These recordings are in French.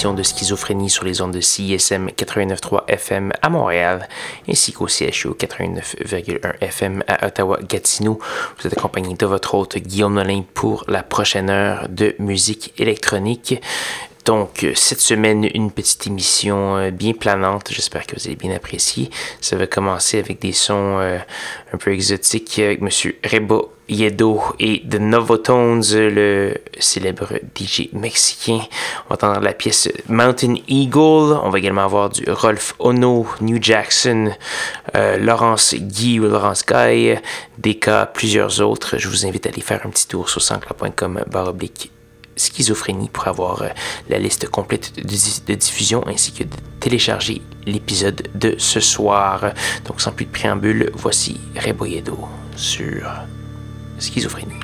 De Schizophrénie sur les ondes de CISM 89.3 FM à Montréal, ainsi qu'au CHU 89.1 FM à Ottawa-Gatineau. Vous êtes accompagné de votre hôte Guillaume Nolin pour la prochaine heure de musique électronique. Donc, cette semaine, une petite émission euh, bien planante. J'espère que vous avez bien apprécié. Ça va commencer avec des sons euh, un peu exotiques avec Monsieur Rebo Yedo et The Novotones, le célèbre DJ mexicain. On va entendre la pièce Mountain Eagle. On va également avoir du Rolf Ono, New Jackson, euh, Laurence Guy ou Laurence Guy, DK, plusieurs autres. Je vous invite à aller faire un petit tour sur sanscla.com baroblique schizophrénie pour avoir euh, la liste complète de, diffusion ainsi que de télécharger l'épisode de ce soir. Donc sans plus de préambule, voici Reboyedo sur schizophrénie.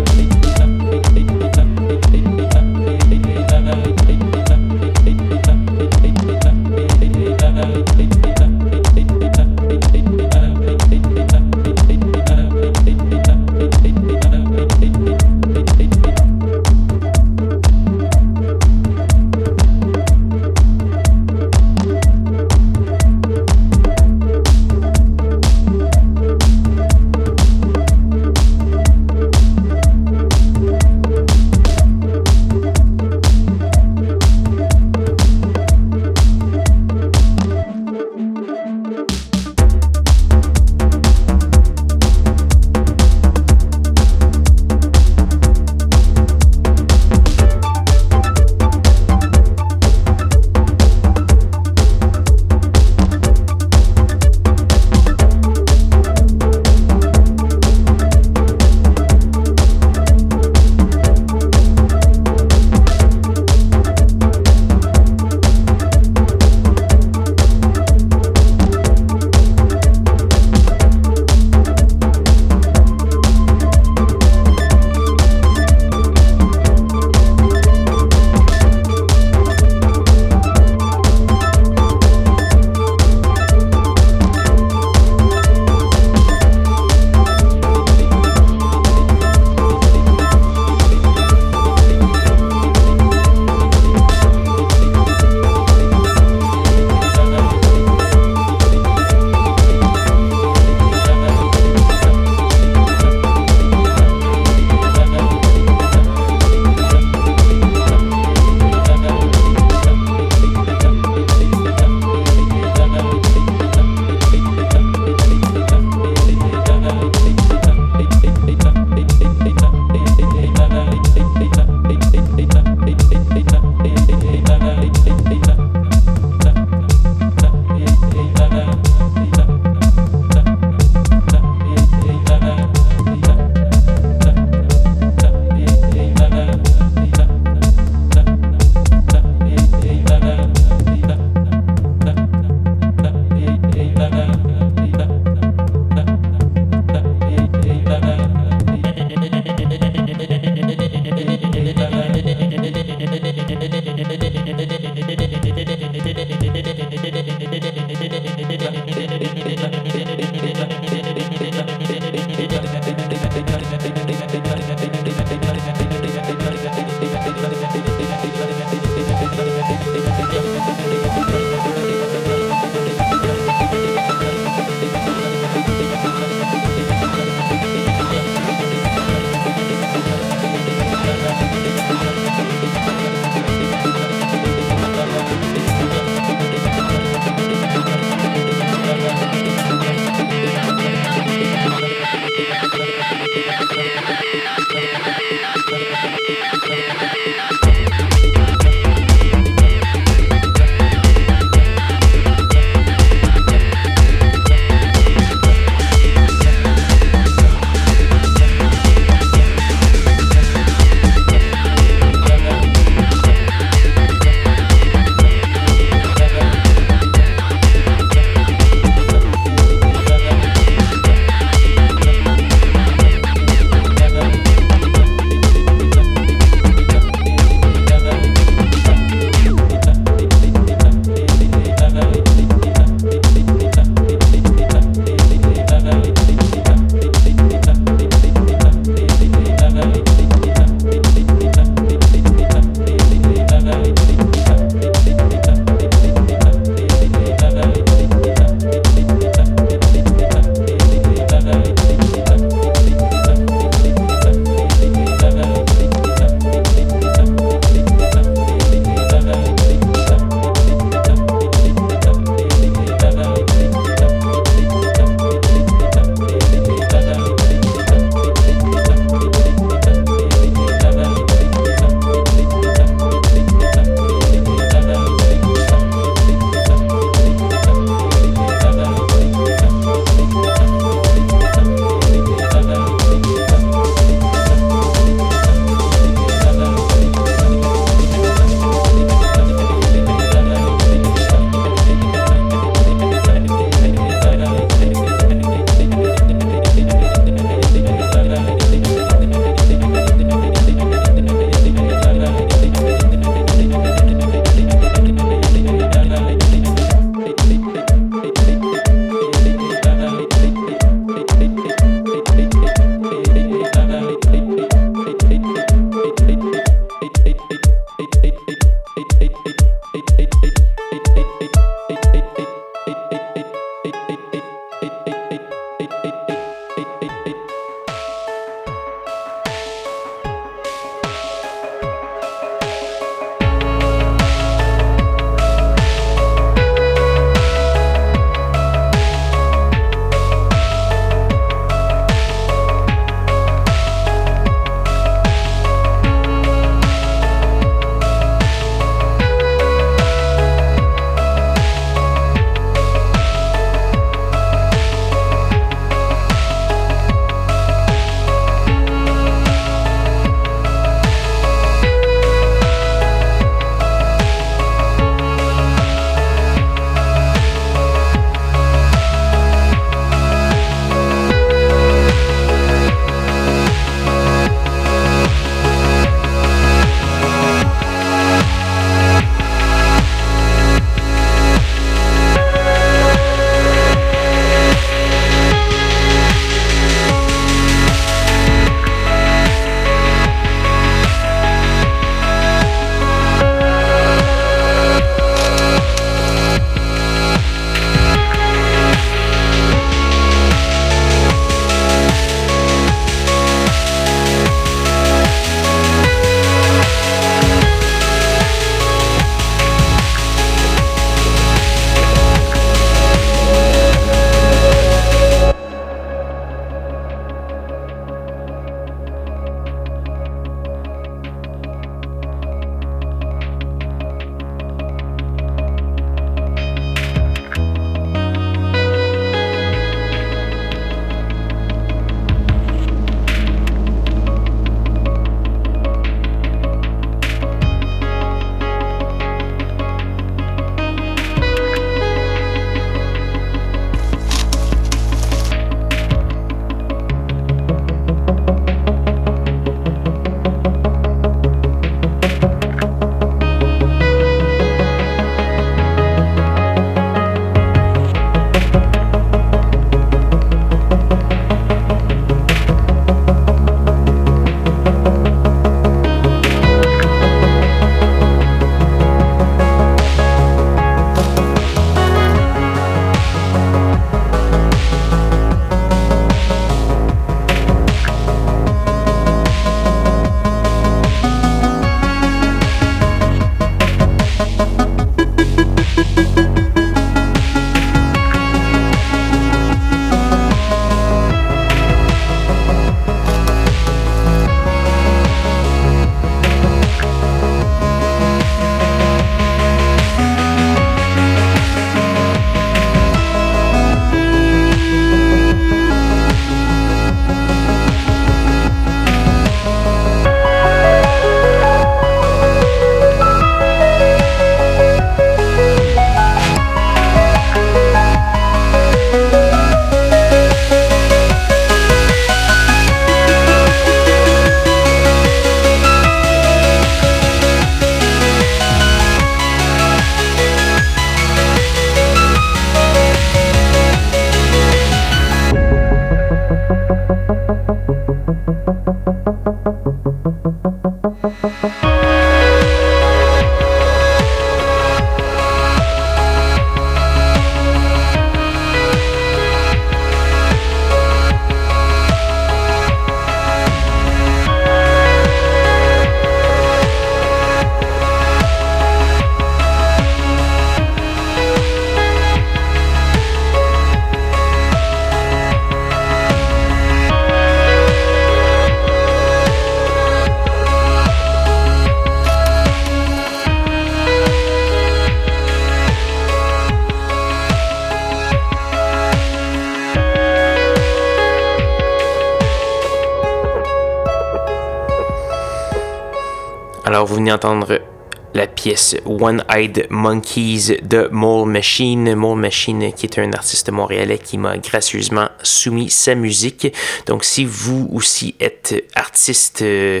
Vous venez entendre la pièce One-Eyed Monkeys de Mole Machine. Mole Machine qui est un artiste montréalais qui m'a gracieusement soumis sa musique. Donc si vous aussi êtes artiste euh,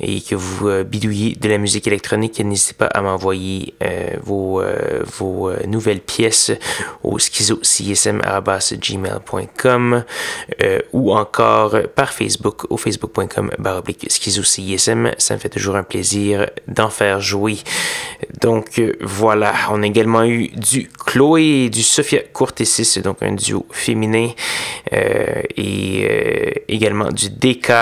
et que vous euh, bidouillez de la musique électronique, n'hésitez pas à m'envoyer euh, vos, vos nouvelles pièces au schizocsm.gmail.com ou encore par Facebook au facebook.com baroblique schizocsm. Ça me fait toujours un plaisir d'en faire jouer. Donc euh, voilà, on a également eu du Chloé et du Sophia Courtesis, donc un duo féminin, euh, et euh, également du DK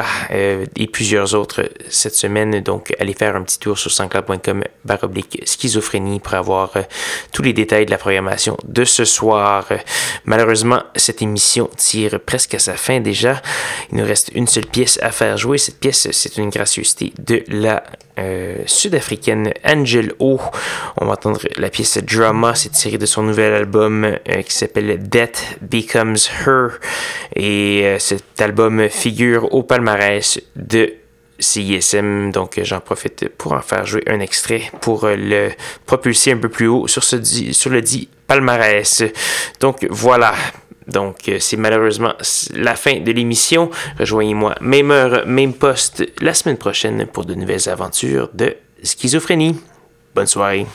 et plusieurs autres cette semaine. Donc allez faire un petit tour sur sanscloud.com baroblique schizophrénie pour avoir tous les détails de la programmation de ce soir. Malheureusement, cette émission tire presque à sa fin déjà. Il nous reste une seule pièce à faire jouer. Cette pièce, c'est une gracieuseté de la sud-africaine Angel O. On va entendre la pièce Drama, c'est tiré de son nouvel album euh, qui s'appelle Death Becomes Her. Et euh, cet album figure au palmarès de CISM, donc j'en profite pour en faire jouer un extrait pour euh, le propulser un peu plus haut sur, sur le dit palmarès. Donc voilà, donc, c'est malheureusement la fin de l'émission. Rejoignez-moi, même heure, même poste, la semaine prochaine pour de nouvelles aventures de schizophrénie. 本书爱。